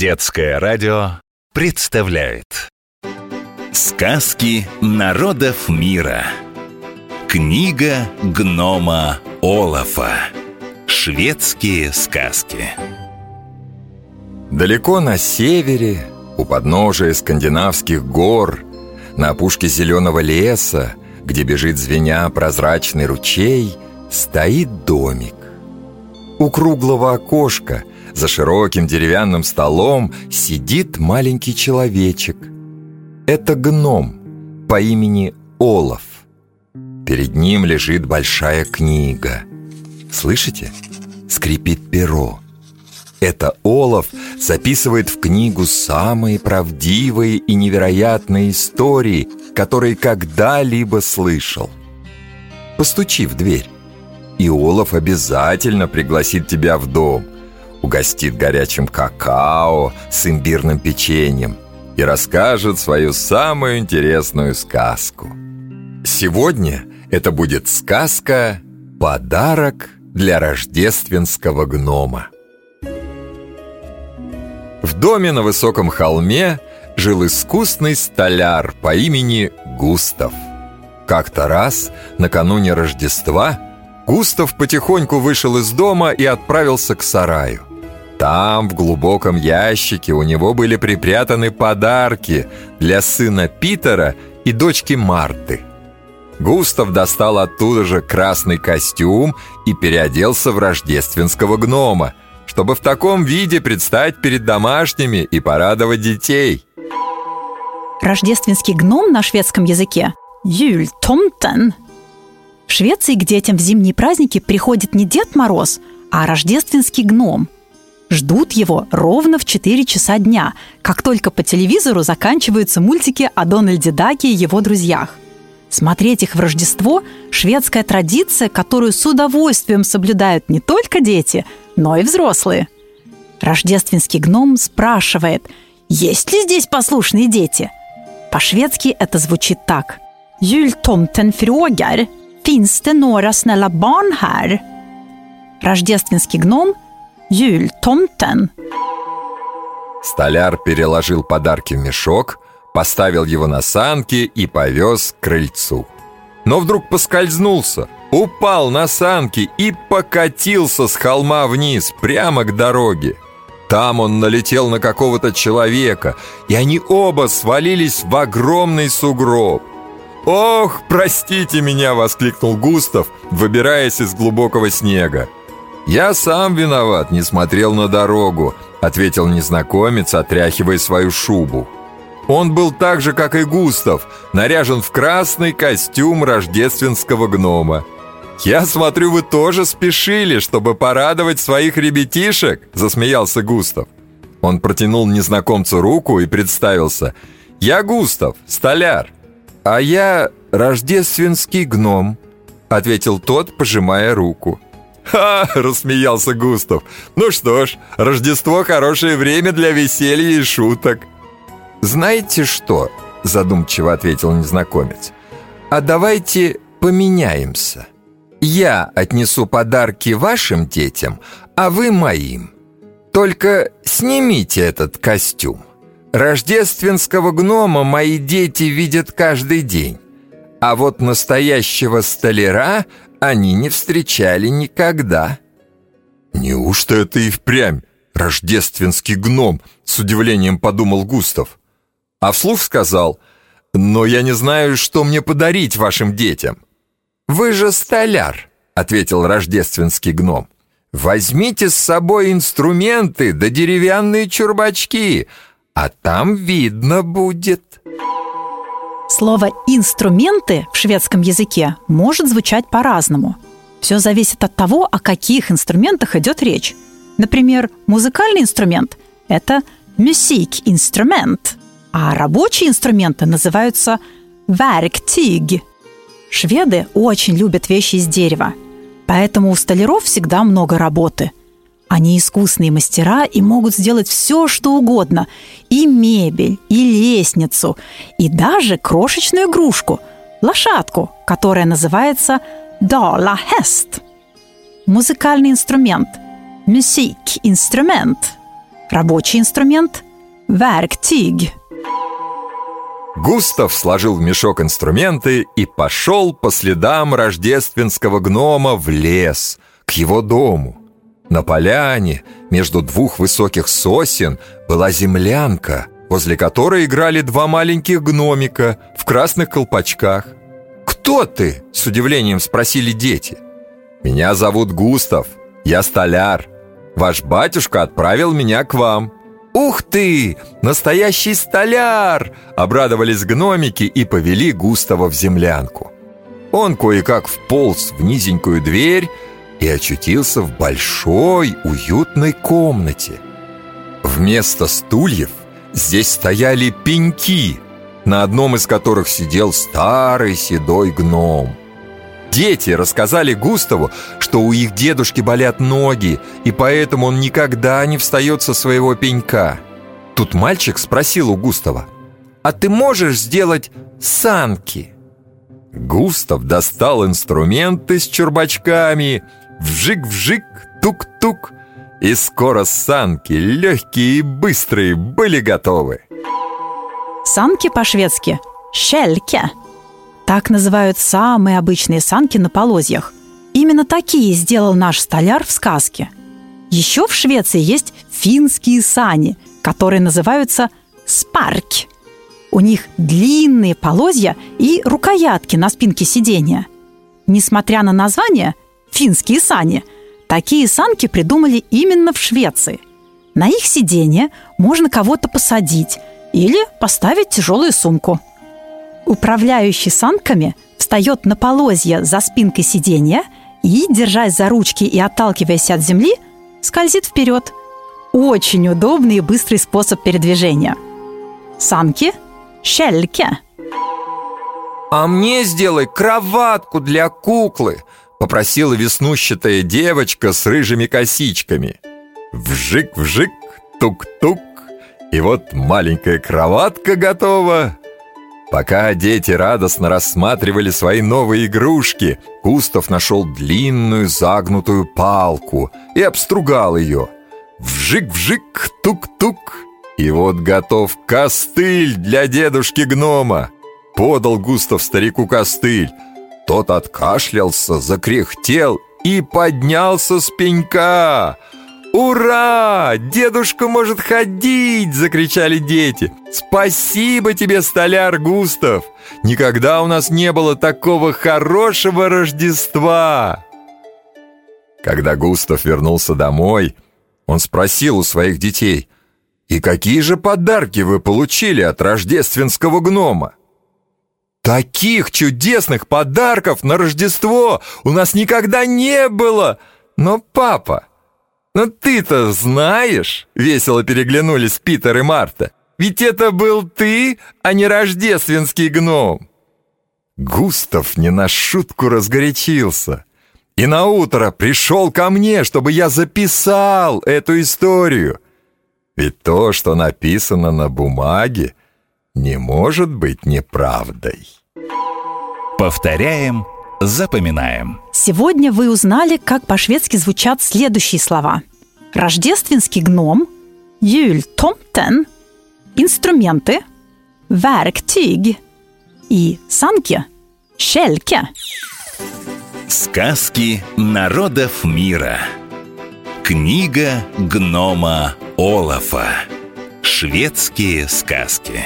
Детское радио представляет. Сказки народов мира. Книга гнома Олафа. Шведские сказки. Далеко на севере, у подножия скандинавских гор, на опушке зеленого леса, где бежит звеня прозрачный ручей, стоит домик. У круглого окошка за широким деревянным столом сидит маленький человечек. Это гном по имени Олаф. Перед ним лежит большая книга. Слышите? Скрипит перо. Это Олаф записывает в книгу самые правдивые и невероятные истории, которые когда-либо слышал. Постучи в дверь, и Олаф обязательно пригласит тебя в дом, угостит горячим какао с имбирным печеньем и расскажет свою самую интересную сказку. Сегодня это будет сказка «Подарок для рождественского гнома». В доме на высоком холме жил искусный столяр по имени Густав. Как-то раз, накануне Рождества, Густав потихоньку вышел из дома и отправился к сараю. Там, в глубоком ящике, у него были припрятаны подарки для сына Питера и дочки Марты. Густав достал оттуда же красный костюм и переоделся в рождественского гнома, чтобы в таком виде предстать перед домашними и порадовать детей. Рождественский гном на шведском языке – Юльтомтен. В Швеции к детям в зимние праздники приходит не Дед Мороз, а рождественский гном. Ждут его ровно в 4 часа дня, как только по телевизору заканчиваются мультики о Дональде Даке и его друзьях. Смотреть их в Рождество – шведская традиция, которую с удовольствием соблюдают не только дети, но и взрослые. Рождественский гном спрашивает, есть ли здесь послушные дети? По-шведски это звучит так. Jultomten frågar, finns det några snälla barn här? Рождественский гном – Jultomten. Столяр переложил подарки в мешок, поставил его на санки и повез к крыльцу. Но вдруг поскользнулся, упал на санки и покатился с холма вниз, прямо к дороге. Там он налетел на какого-то человека, и они оба свалились в огромный сугроб. «Ох, простите меня!» — воскликнул Густав, выбираясь из глубокого снега. «Я сам виноват, не смотрел на дорогу», — ответил незнакомец, отряхивая свою шубу. Он был так же, как и Густав, наряжен в красный костюм рождественского гнома. «Я смотрю, вы тоже спешили, чтобы порадовать своих ребятишек», — засмеялся Густав. Он протянул незнакомцу руку и представился. «Я Густав, столяр». «А я рождественский гном», — ответил тот, пожимая руку. «Ха!» — рассмеялся Густав. «Ну что ж, Рождество — хорошее время для веселья и шуток». «Знаете что?» – задумчиво ответил незнакомец. «А давайте поменяемся. Я отнесу подарки вашим детям, а вы моим. Только снимите этот костюм. Рождественского гнома мои дети видят каждый день, а вот настоящего столяра они не встречали никогда». «Неужто это и впрямь рождественский гном?» – с удивлением подумал Густав а вслух сказал «Но я не знаю, что мне подарить вашим детям». «Вы же столяр», — ответил рождественский гном. «Возьмите с собой инструменты да деревянные чурбачки, а там видно будет». Слово «инструменты» в шведском языке может звучать по-разному. Все зависит от того, о каких инструментах идет речь. Например, музыкальный инструмент – это «мюсик-инструмент», а рабочие инструменты называются «verktyg». Шведы очень любят вещи из дерева, поэтому у столяров всегда много работы. Они искусные мастера и могут сделать все, что угодно – и мебель, и лестницу, и даже крошечную игрушку – лошадку, которая называется «dala häst». Музыкальный инструмент – «musikinstrument» – Рабочий инструмент – verktyg. Густав сложил в мешок инструменты и пошел по следам рождественского гнома в лес, к его дому. На поляне, между двух высоких сосен, была землянка, возле которой играли два маленьких гномика в красных колпачках. «Кто ты?» – с удивлением спросили дети. «Меня зовут Густав, я столяр. Ваш батюшка отправил меня к вам». «Ух ты! Настоящий столяр!» Обрадовались гномики и повели Густава в землянку. Он кое-как вполз в низенькую дверь и очутился в большой уютной комнате. Вместо стульев здесь стояли пеньки, на одном из которых сидел старый седой гном. Дети рассказали Густаву, что у их дедушки болят ноги, и поэтому он никогда не встает со своего пенька. Тут мальчик спросил у Густава, «А ты можешь сделать санки?» Густав достал инструменты с чурбачками, вжик-вжик, тук-тук, и скоро санки, легкие и быстрые, были готовы. Санки по-шведски «щельке» Так называют самые обычные санки на полозьях. Именно такие сделал наш столяр в сказке. Еще в Швеции есть финские сани, которые называются спарки. У них длинные полозья и рукоятки на спинке сидения. Несмотря на название «финские сани», такие санки придумали именно в Швеции. На их сиденье можно кого-то посадить или поставить тяжелую сумку – Управляющий санками встает на полозья за спинкой сиденья и, держась за ручки и отталкиваясь от земли, скользит вперед. Очень удобный и быстрый способ передвижения. Санки – щельке. «А мне сделай кроватку для куклы», — попросила веснущатая девочка с рыжими косичками. Вжик-вжик, тук-тук, и вот маленькая кроватка готова. Пока дети радостно рассматривали свои новые игрушки, Густав нашел длинную загнутую палку и обстругал ее. Вжик-вжик, тук-тук. И вот готов костыль для дедушки-гнома. Подал Густав старику костыль. Тот откашлялся, закряхтел и поднялся с пенька. «Ура! Дедушка может ходить!» – закричали дети. «Спасибо тебе, столяр Густав! Никогда у нас не было такого хорошего Рождества!» Когда Густав вернулся домой, он спросил у своих детей, «И какие же подарки вы получили от рождественского гнома?» «Таких чудесных подарков на Рождество у нас никогда не было! Но, папа, «Ну ты-то знаешь!» — весело переглянулись Питер и Марта. «Ведь это был ты, а не рождественский гном!» Густав не на шутку разгорячился. И на утро пришел ко мне, чтобы я записал эту историю. Ведь то, что написано на бумаге, не может быть неправдой. Повторяем, запоминаем. Сегодня вы узнали, как по-шведски звучат следующие слова. Рождественский гном, jultomten, инструменты, verktyg и санки, щельке. Сказки народов мира. Книга гнома Олафа. Шведские сказки.